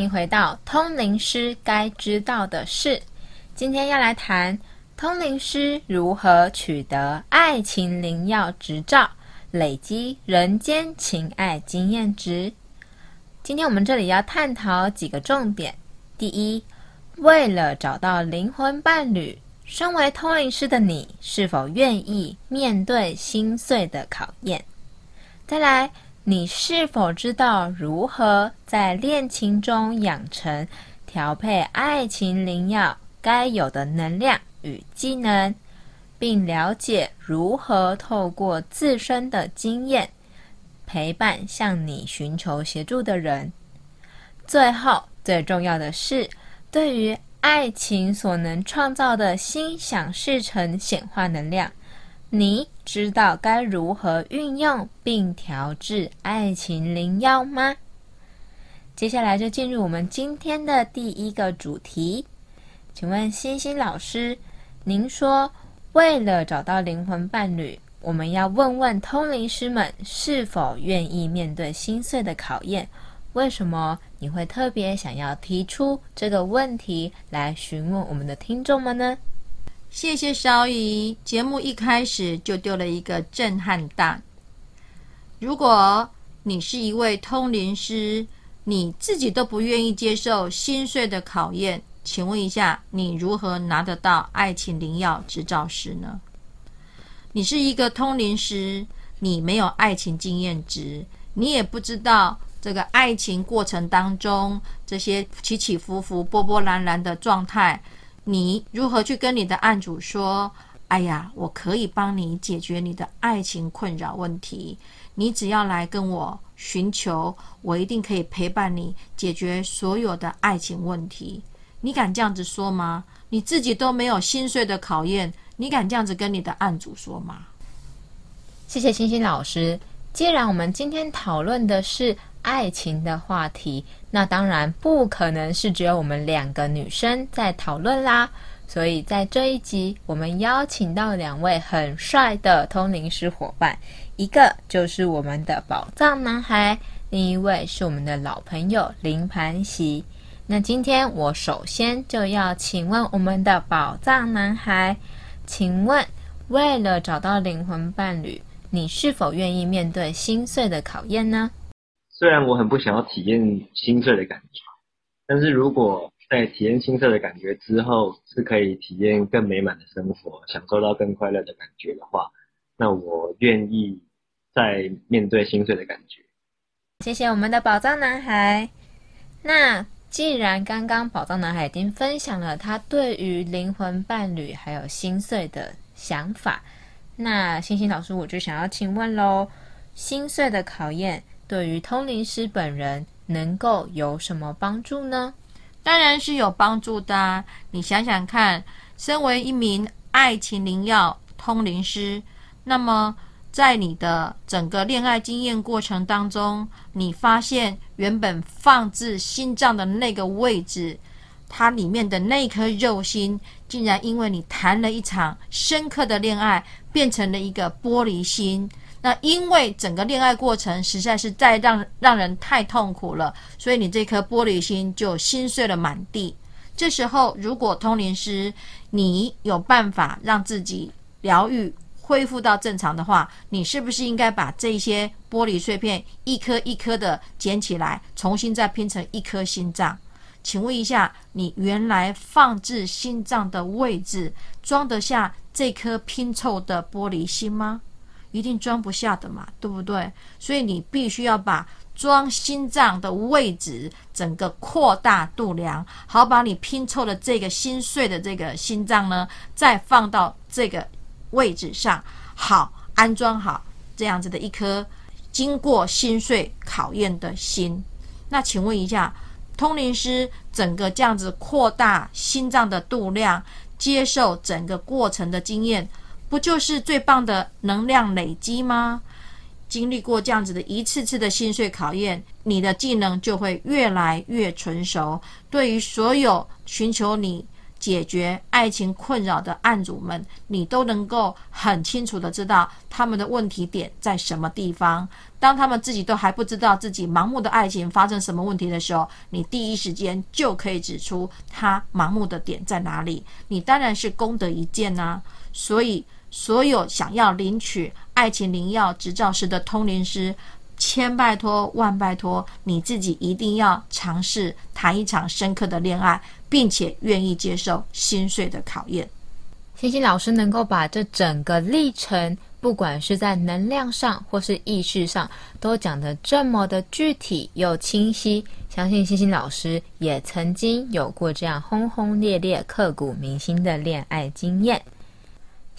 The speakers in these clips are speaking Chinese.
欢迎回到通灵师该知道的事。今天要来谈通灵师如何取得爱情灵药执照，累积人间情爱经验值。今天我们这里要探讨几个重点。第一，为了找到灵魂伴侣，身为通灵师的你是否愿意面对心碎的考验？再来。你是否知道如何在恋情中养成调配爱情灵药该有的能量与技能，并了解如何透过自身的经验陪伴向你寻求协助的人？最后，最重要的是，对于爱情所能创造的心想事成显化能量。你知道该如何运用并调制爱情灵药吗？接下来就进入我们今天的第一个主题。请问星星老师，您说为了找到灵魂伴侣，我们要问问通灵师们是否愿意面对心碎的考验？为什么你会特别想要提出这个问题来询问我们的听众们呢？谢谢小雨，节目一开始就丢了一个震撼弹。如果你是一位通灵师，你自己都不愿意接受心碎的考验，请问一下，你如何拿得到爱情灵药执照师呢？你是一个通灵师，你没有爱情经验值，你也不知道这个爱情过程当中这些起起伏伏、波波澜澜的状态。你如何去跟你的案主说？哎呀，我可以帮你解决你的爱情困扰问题。你只要来跟我寻求，我一定可以陪伴你解决所有的爱情问题。你敢这样子说吗？你自己都没有心碎的考验，你敢这样子跟你的案主说吗？谢谢星星老师。既然我们今天讨论的是爱情的话题。那当然不可能是只有我们两个女生在讨论啦，所以在这一集，我们邀请到两位很帅的通灵师伙伴，一个就是我们的宝藏男孩，另一位是我们的老朋友林盘喜。那今天我首先就要请问我们的宝藏男孩，请问为了找到灵魂伴侣，你是否愿意面对心碎的考验呢？虽然我很不想要体验心碎的感觉，但是如果在体验心碎的感觉之后，是可以体验更美满的生活，享受到更快乐的感觉的话，那我愿意再面对心碎的感觉。谢谢我们的宝藏男孩。那既然刚刚宝藏男孩已经分享了他对于灵魂伴侣还有心碎的想法，那星星老师我就想要请问喽：心碎的考验。对于通灵师本人能够有什么帮助呢？当然是有帮助的。你想想看，身为一名爱情灵药通灵师，那么在你的整个恋爱经验过程当中，你发现原本放置心脏的那个位置，它里面的那颗肉心，竟然因为你谈了一场深刻的恋爱，变成了一个玻璃心。那因为整个恋爱过程实在是再让让人太痛苦了，所以你这颗玻璃心就心碎了满地。这时候，如果通灵师你有办法让自己疗愈、恢复到正常的话，你是不是应该把这些玻璃碎片一颗一颗的捡起来，重新再拼成一颗心脏？请问一下，你原来放置心脏的位置装得下这颗拼凑的玻璃心吗？一定装不下的嘛，对不对？所以你必须要把装心脏的位置整个扩大度量，好把你拼凑的这个心碎的这个心脏呢，再放到这个位置上，好安装好这样子的一颗经过心碎考验的心。那请问一下，通灵师整个这样子扩大心脏的度量，接受整个过程的经验。不就是最棒的能量累积吗？经历过这样子的一次次的心碎考验，你的技能就会越来越成熟。对于所有寻求你解决爱情困扰的案主们，你都能够很清楚的知道他们的问题点在什么地方。当他们自己都还不知道自己盲目的爱情发生什么问题的时候，你第一时间就可以指出他盲目的点在哪里。你当然是功德一件呐。所以，所有想要领取爱情灵药执照师的通灵师。千拜托万拜托，你自己一定要尝试谈一场深刻的恋爱，并且愿意接受心碎的考验。星星老师能够把这整个历程，不管是在能量上或是意识上，都讲得这么的具体又清晰，相信星星老师也曾经有过这样轰轰烈烈、刻骨铭心的恋爱经验。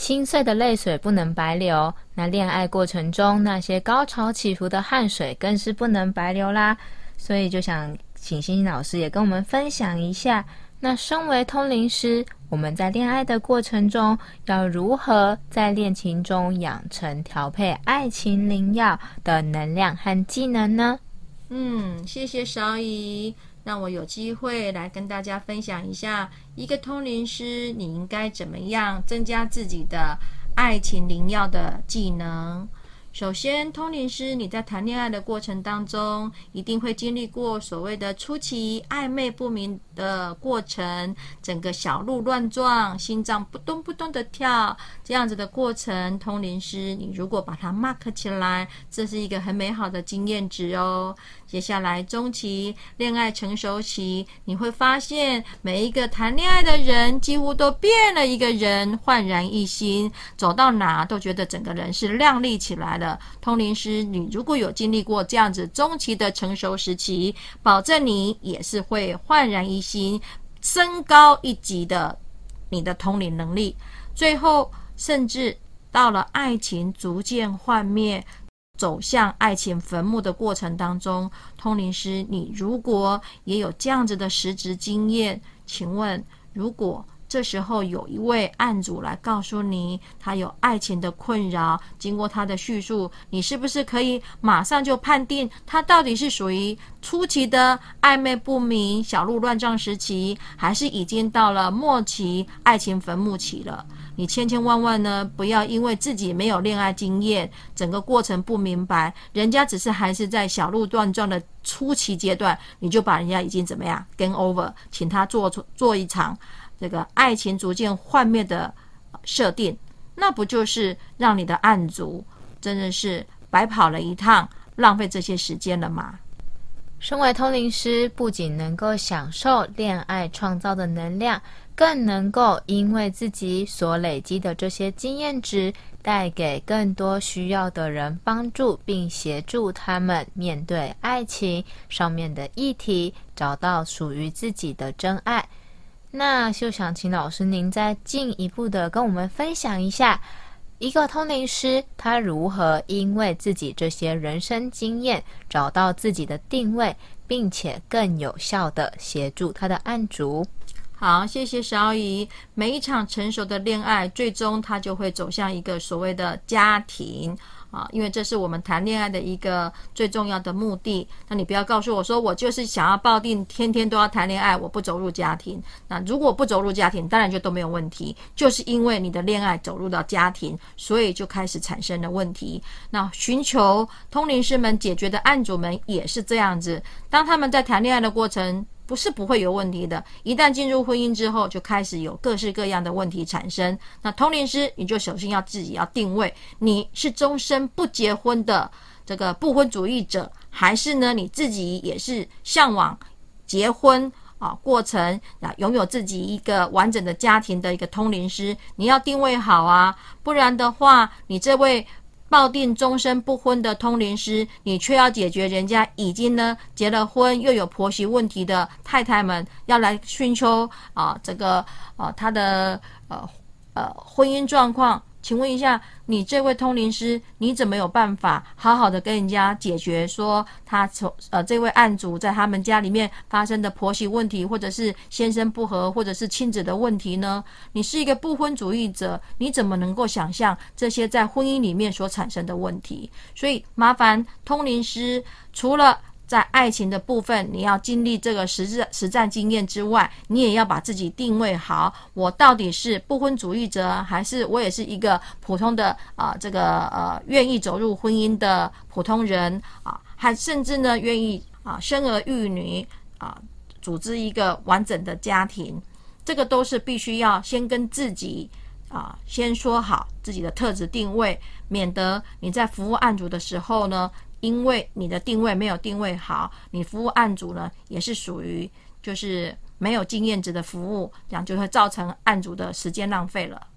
心碎的泪水不能白流，那恋爱过程中那些高潮起伏的汗水更是不能白流啦。所以就想请星星老师也跟我们分享一下，那身为通灵师，我们在恋爱的过程中要如何在恋情中养成调配爱情灵药的能量和技能呢？嗯，谢谢少姨。让我有机会来跟大家分享一下，一个通灵师你应该怎么样增加自己的爱情灵药的技能。首先，通灵师你在谈恋爱的过程当中，一定会经历过所谓的初期暧昧不明的过程，整个小鹿乱撞，心脏扑通扑通的跳，这样子的过程，通灵师你如果把它 mark 起来，这是一个很美好的经验值哦。接下来中期恋爱成熟期，你会发现每一个谈恋爱的人几乎都变了一个人，焕然一新，走到哪都觉得整个人是亮丽起来了。通灵师，你如果有经历过这样子中期的成熟时期，保证你也是会焕然一新，行升高一级的你的通灵能力。最后，甚至到了爱情逐渐幻灭。走向爱情坟墓的过程当中，通灵师，你如果也有这样子的实质经验，请问，如果这时候有一位案主来告诉你他有爱情的困扰，经过他的叙述，你是不是可以马上就判定他到底是属于初期的暧昧不明、小鹿乱撞时期，还是已经到了末期爱情坟墓期了？你千千万万呢，不要因为自己没有恋爱经验，整个过程不明白，人家只是还是在小鹿乱撞的初期阶段，你就把人家已经怎么样 game over，请他做做一场这个爱情逐渐幻灭的设定，那不就是让你的案主真的是白跑了一趟，浪费这些时间了吗？身为通灵师，不仅能够享受恋爱创造的能量。更能够因为自己所累积的这些经验值，带给更多需要的人帮助，并协助他们面对爱情上面的议题，找到属于自己的真爱。那就想请老师您再进一步的跟我们分享一下，一个通灵师他如何因为自己这些人生经验，找到自己的定位，并且更有效的协助他的案主。好，谢谢小姨。每一场成熟的恋爱，最终他就会走向一个所谓的家庭啊，因为这是我们谈恋爱的一个最重要的目的。那你不要告诉我说，我就是想要抱定，天天都要谈恋爱，我不走入家庭。那如果不走入家庭，当然就都没有问题。就是因为你的恋爱走入到家庭，所以就开始产生了问题。那寻求通灵师们解决的案主们也是这样子，当他们在谈恋爱的过程。不是不会有问题的，一旦进入婚姻之后，就开始有各式各样的问题产生。那通灵师，你就首先要自己要定位，你是终身不结婚的这个不婚主义者，还是呢你自己也是向往结婚啊过程啊拥有自己一个完整的家庭的一个通灵师？你要定位好啊，不然的话，你这位。抱定终身不婚的通灵师，你却要解决人家已经呢结了婚又有婆媳问题的太太们，要来寻求啊这个啊他的呃呃婚姻状况。请问一下，你这位通灵师，你怎么有办法好好的跟人家解决说他从呃这位案主在他们家里面发生的婆媳问题，或者是先生不和，或者是亲子的问题呢？你是一个不婚主义者，你怎么能够想象这些在婚姻里面所产生的问题？所以麻烦通灵师除了在爱情的部分，你要经历这个实战实战经验之外，你也要把自己定位好，我到底是不婚主义者，还是我也是一个普通的啊这个呃愿意走入婚姻的普通人啊，还甚至呢愿意啊生儿育女啊，组织一个完整的家庭，这个都是必须要先跟自己。啊，先说好自己的特质定位，免得你在服务案主的时候呢，因为你的定位没有定位好，你服务案主呢也是属于就是没有经验值的服务，这样就会造成案主的时间浪费了。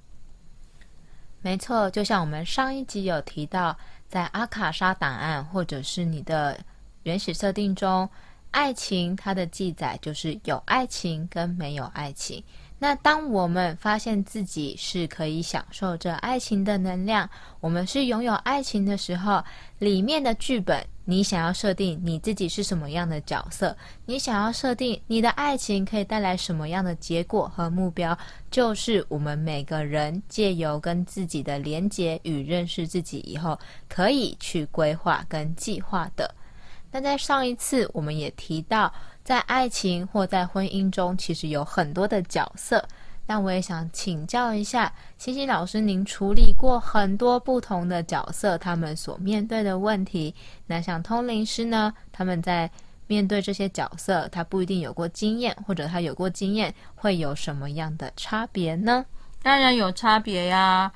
没错，就像我们上一集有提到，在阿卡莎档案或者是你的原始设定中，爱情它的记载就是有爱情跟没有爱情。那当我们发现自己是可以享受着爱情的能量，我们是拥有爱情的时候，里面的剧本，你想要设定你自己是什么样的角色，你想要设定你的爱情可以带来什么样的结果和目标，就是我们每个人借由跟自己的连结与认识自己以后，可以去规划跟计划的。那在上一次我们也提到。在爱情或在婚姻中，其实有很多的角色。那我也想请教一下，欣欣老师，您处理过很多不同的角色，他们所面对的问题。那像通灵师呢，他们在面对这些角色，他不一定有过经验，或者他有过经验，会有什么样的差别呢？当然有差别呀！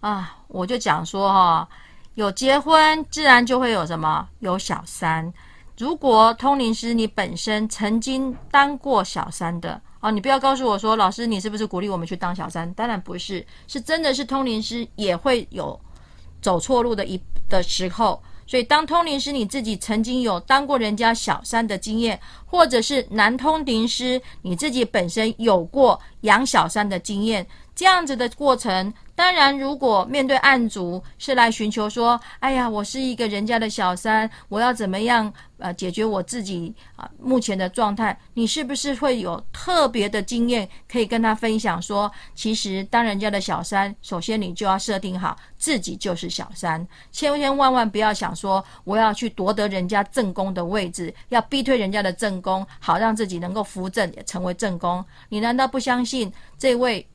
啊，我就讲说哈，有结婚，自然就会有什么，有小三。如果通灵师你本身曾经当过小三的哦，你不要告诉我说，老师你是不是鼓励我们去当小三？当然不是，是真的是通灵师也会有走错路的一的时候。所以当通灵师你自己曾经有当过人家小三的经验，或者是男通灵师你自己本身有过养小三的经验，这样子的过程。当然，如果面对案主是来寻求说：“哎呀，我是一个人家的小三，我要怎么样呃解决我自己啊目前的状态？”你是不是会有特别的经验可以跟他分享？说其实当人家的小三，首先你就要设定好自己就是小三，千千万万不要想说我要去夺得人家正宫的位置，要逼退人家的正宫，好让自己能够扶正也成为正宫。你难道不相信这位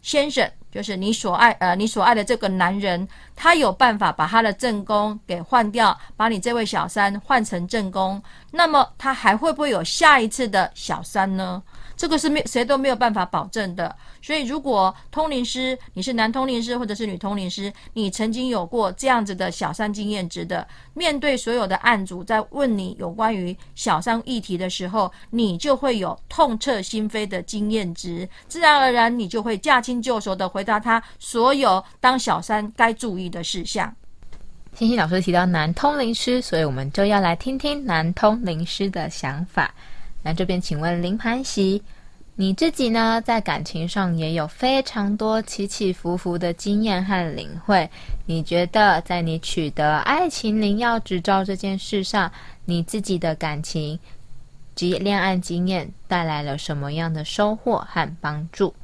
先生？就是你所爱，呃，你所爱的这个男人，他有办法把他的正宫给换掉，把你这位小三换成正宫，那么他还会不会有下一次的小三呢？这个是没谁都没有办法保证的。所以，如果通灵师你是男通灵师或者是女通灵师，你曾经有过这样子的小三经验值的，面对所有的案主在问你有关于小三议题的时候，你就会有痛彻心扉的经验值，自然而然你就会驾轻就熟的回答他所有当小三该注意的事项。欣欣老师提到男通灵师，所以我们就要来听听男通灵师的想法。那这边请问林盘喜，你自己呢，在感情上也有非常多起起伏伏的经验和领会。你觉得在你取得爱情灵药执照这件事上，你自己的感情及恋爱经验带来了什么样的收获和帮助？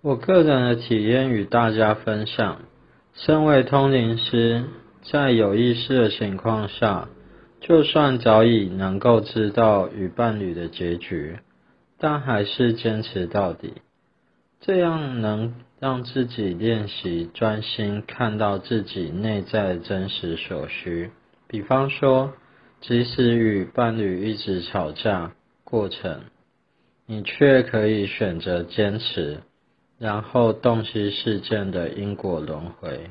我个人的体验与大家分享。身为通灵师，在有意识的情况下。就算早已能够知道与伴侣的结局，但还是坚持到底，这样能让自己练习专心看到自己内在真实所需。比方说，即使与伴侣一直吵架过程，你却可以选择坚持，然后洞悉事件的因果轮回，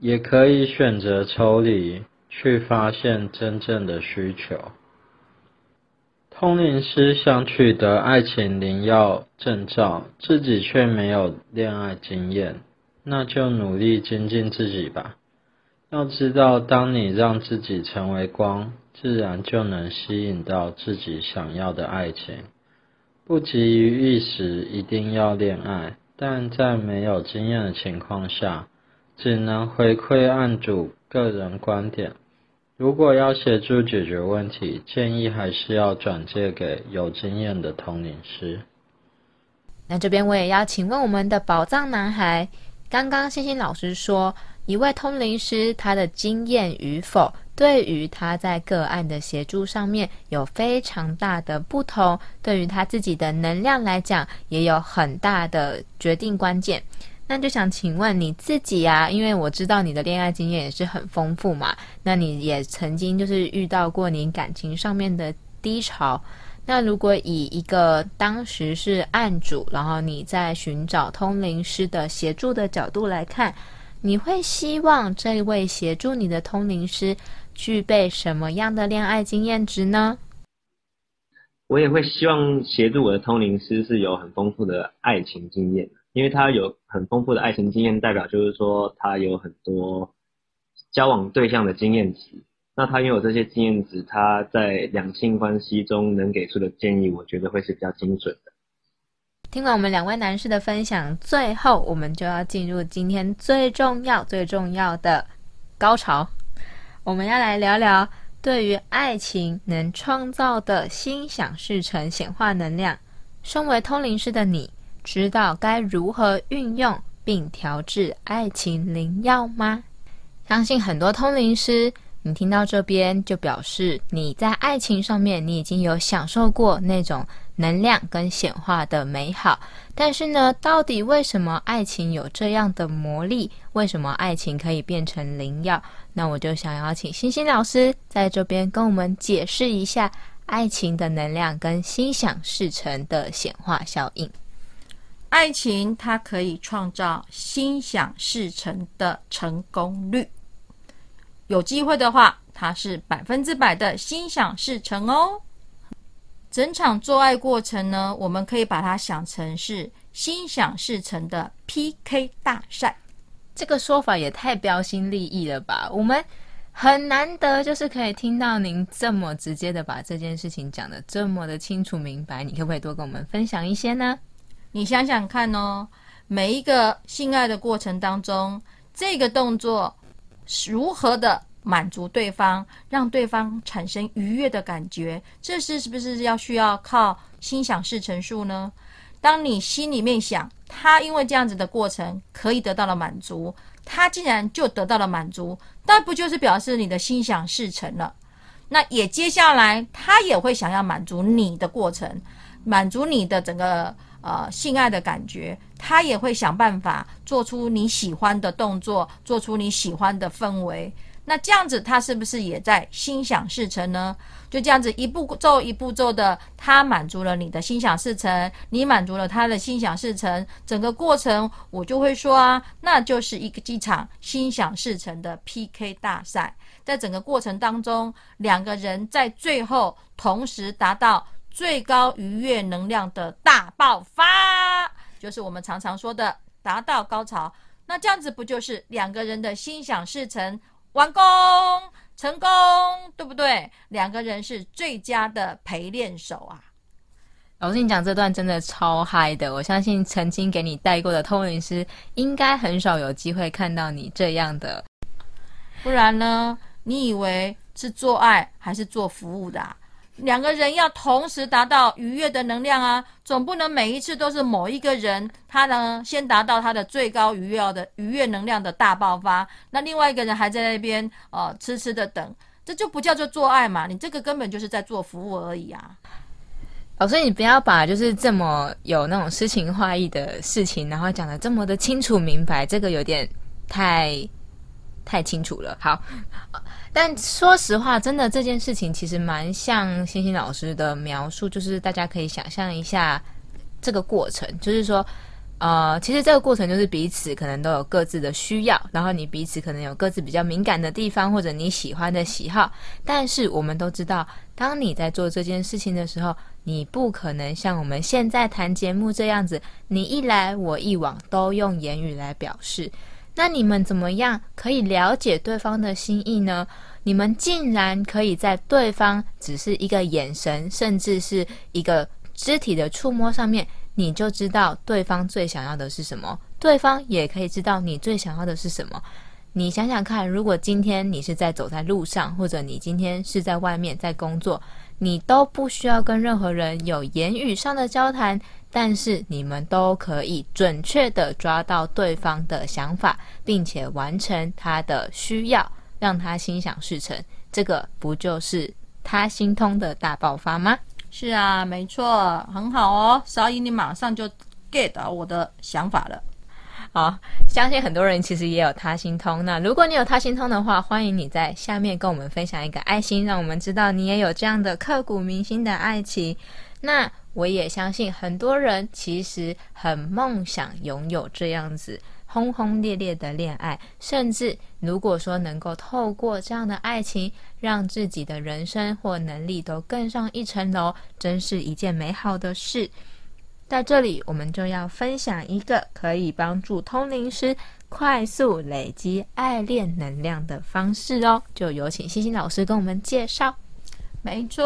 也可以选择抽离。去发现真正的需求。通灵师想取得爱情灵药证照，自己却没有恋爱经验，那就努力精进自己吧。要知道，当你让自己成为光，自然就能吸引到自己想要的爱情。不急于一时一定要恋爱，但在没有经验的情况下，只能回馈案主个人观点。如果要协助解决问题，建议还是要转借给有经验的通灵师。那这边我也要请问我们的宝藏男孩，刚刚星星老师说，一位通灵师他的经验与否，对于他在个案的协助上面有非常大的不同，对于他自己的能量来讲也有很大的决定关键。那就想请问你自己啊，因为我知道你的恋爱经验也是很丰富嘛，那你也曾经就是遇到过你感情上面的低潮。那如果以一个当时是案主，然后你在寻找通灵师的协助的角度来看，你会希望这位协助你的通灵师具备什么样的恋爱经验值呢？我也会希望协助我的通灵师是有很丰富的爱情经验。因为他有很丰富的爱情经验，代表就是说他有很多交往对象的经验值。那他拥有这些经验值，他在两性关系中能给出的建议，我觉得会是比较精准的。听完我们两位男士的分享，最后我们就要进入今天最重要、最重要的高潮。我们要来聊聊对于爱情能创造的心想事成显化能量。身为通灵师的你。知道该如何运用并调制爱情灵药吗？相信很多通灵师，你听到这边就表示你在爱情上面你已经有享受过那种能量跟显化的美好。但是呢，到底为什么爱情有这样的魔力？为什么爱情可以变成灵药？那我就想邀请星星老师在这边跟我们解释一下爱情的能量跟心想事成的显化效应。爱情它可以创造心想事成的成功率，有机会的话，它是百分之百的心想事成哦。整场做爱过程呢，我们可以把它想成是心想事成的 PK 大赛。这个说法也太标新立异了吧？我们很难得就是可以听到您这么直接的把这件事情讲得这么的清楚明白，你可不可以多跟我们分享一些呢？你想想看哦，每一个性爱的过程当中，这个动作如何的满足对方，让对方产生愉悦的感觉，这是是不是要需要靠心想事成术呢？当你心里面想，他因为这样子的过程可以得到了满足，他竟然就得到了满足，那不就是表示你的心想事成了？那也接下来他也会想要满足你的过程，满足你的整个。呃，性爱的感觉，他也会想办法做出你喜欢的动作，做出你喜欢的氛围。那这样子，他是不是也在心想事成呢？就这样子一步骤一步骤的，他满足了你的心想事成，你满足了他的心想事成，整个过程我就会说啊，那就是一个机场心想事成的 PK 大赛。在整个过程当中，两个人在最后同时达到。最高愉悦能量的大爆发，就是我们常常说的达到高潮。那这样子不就是两个人的心想事成，完工成功，对不对？两个人是最佳的陪练手啊！老师，你讲这段真的超嗨的，我相信曾经给你带过的通灵师，应该很少有机会看到你这样的。不然呢？你以为是做爱还是做服务的？两个人要同时达到愉悦的能量啊，总不能每一次都是某一个人他呢先达到他的最高愉悦的愉悦能量的大爆发，那另外一个人还在那边呃痴痴的等，这就不叫做做爱嘛，你这个根本就是在做服务而已啊。老师，你不要把就是这么有那种诗情画意的事情，然后讲的这么的清楚明白，这个有点太太清楚了。好。但说实话，真的这件事情其实蛮像星星老师的描述，就是大家可以想象一下这个过程，就是说，呃，其实这个过程就是彼此可能都有各自的需要，然后你彼此可能有各自比较敏感的地方，或者你喜欢的喜好。但是我们都知道，当你在做这件事情的时候，你不可能像我们现在谈节目这样子，你一来我一往都用言语来表示。那你们怎么样可以了解对方的心意呢？你们竟然可以在对方只是一个眼神，甚至是一个肢体的触摸上面，你就知道对方最想要的是什么，对方也可以知道你最想要的是什么。你想想看，如果今天你是在走在路上，或者你今天是在外面在工作，你都不需要跟任何人有言语上的交谈。但是你们都可以准确的抓到对方的想法，并且完成他的需要，让他心想事成，这个不就是他心通的大爆发吗？是啊，没错，很好哦。所以，你马上就 get 到我的想法了。好，相信很多人其实也有他心通。那如果你有他心通的话，欢迎你在下面跟我们分享一个爱心，让我们知道你也有这样的刻骨铭心的爱情。那我也相信很多人其实很梦想拥有这样子轰轰烈烈的恋爱，甚至如果说能够透过这样的爱情，让自己的人生或能力都更上一层楼，真是一件美好的事。在这里，我们就要分享一个可以帮助通灵师快速累积爱恋能量的方式哦。就有请星星老师跟我们介绍。没错，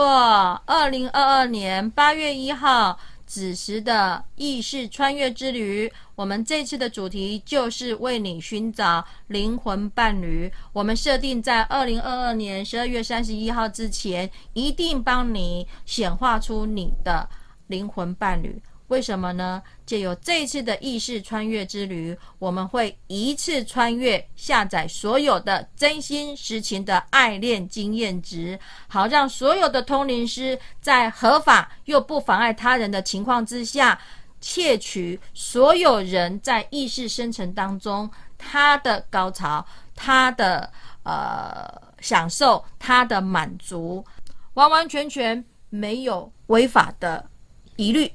二零二二年八月一号子时的意识穿越之旅，我们这次的主题就是为你寻找灵魂伴侣。我们设定在二零二二年十二月三十一号之前，一定帮你显化出你的灵魂伴侣。为什么呢？借由这一次的意识穿越之旅，我们会一次穿越下载所有的真心实情的爱恋经验值，好让所有的通灵师在合法又不妨碍他人的情况之下，窃取所有人在意识生成当中他的高潮、他的呃享受、他的满足，完完全全没有违法的疑虑。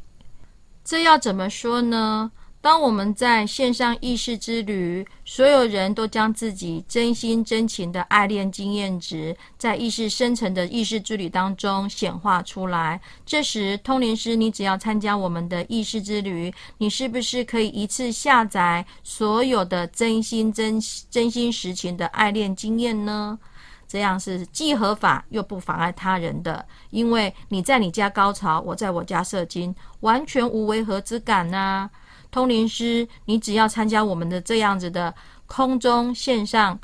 这要怎么说呢？当我们在线上意识之旅，所有人都将自己真心真情的爱恋经验值，在意识深层的意识之旅当中显化出来。这时，通灵师，你只要参加我们的意识之旅，你是不是可以一次下载所有的真心真真心实情的爱恋经验呢？这样是既合法又不妨碍他人的，因为你在你家高潮，我在我家射精，完全无违和之感呐。通灵师，你只要参加我们的这样子的空中线上。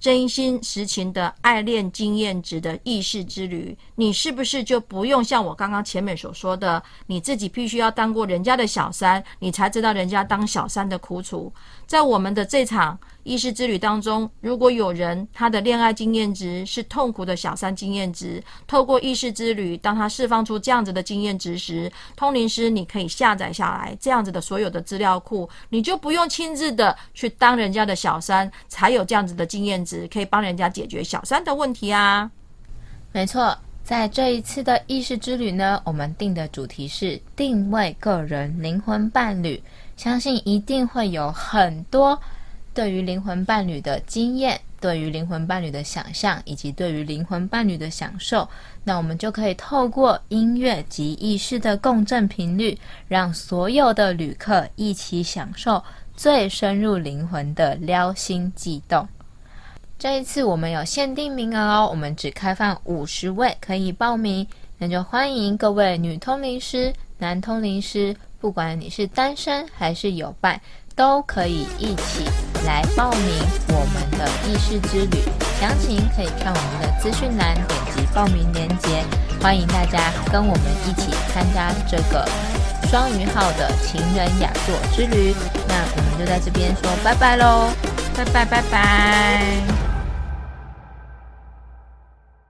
真心实情的爱恋经验值的意识之旅，你是不是就不用像我刚刚前面所说的，你自己必须要当过人家的小三，你才知道人家当小三的苦楚？在我们的这场意识之旅当中，如果有人他的恋爱经验值是痛苦的小三经验值，透过意识之旅，当他释放出这样子的经验值时，通灵师你可以下载下来这样子的所有的资料库，你就不用亲自的去当人家的小三，才有这样子的经验值。可以帮人家解决小三的问题啊！没错，在这一次的意识之旅呢，我们定的主题是定位个人灵魂伴侣，相信一定会有很多对于灵魂伴侣的经验、对于灵魂伴侣的想象，以及对于灵魂伴侣的享受。那我们就可以透过音乐及意识的共振频率，让所有的旅客一起享受最深入灵魂的撩心悸动。这一次我们有限定名额哦，我们只开放五十位可以报名，那就欢迎各位女通灵师、男通灵师，不管你是单身还是有伴，都可以一起来报名我们的意识之旅。详情可以看我们的资讯栏，点击报名链接。欢迎大家跟我们一起参加这个双鱼号的情人雅座之旅。那我们就在这边说拜拜喽，拜拜拜拜。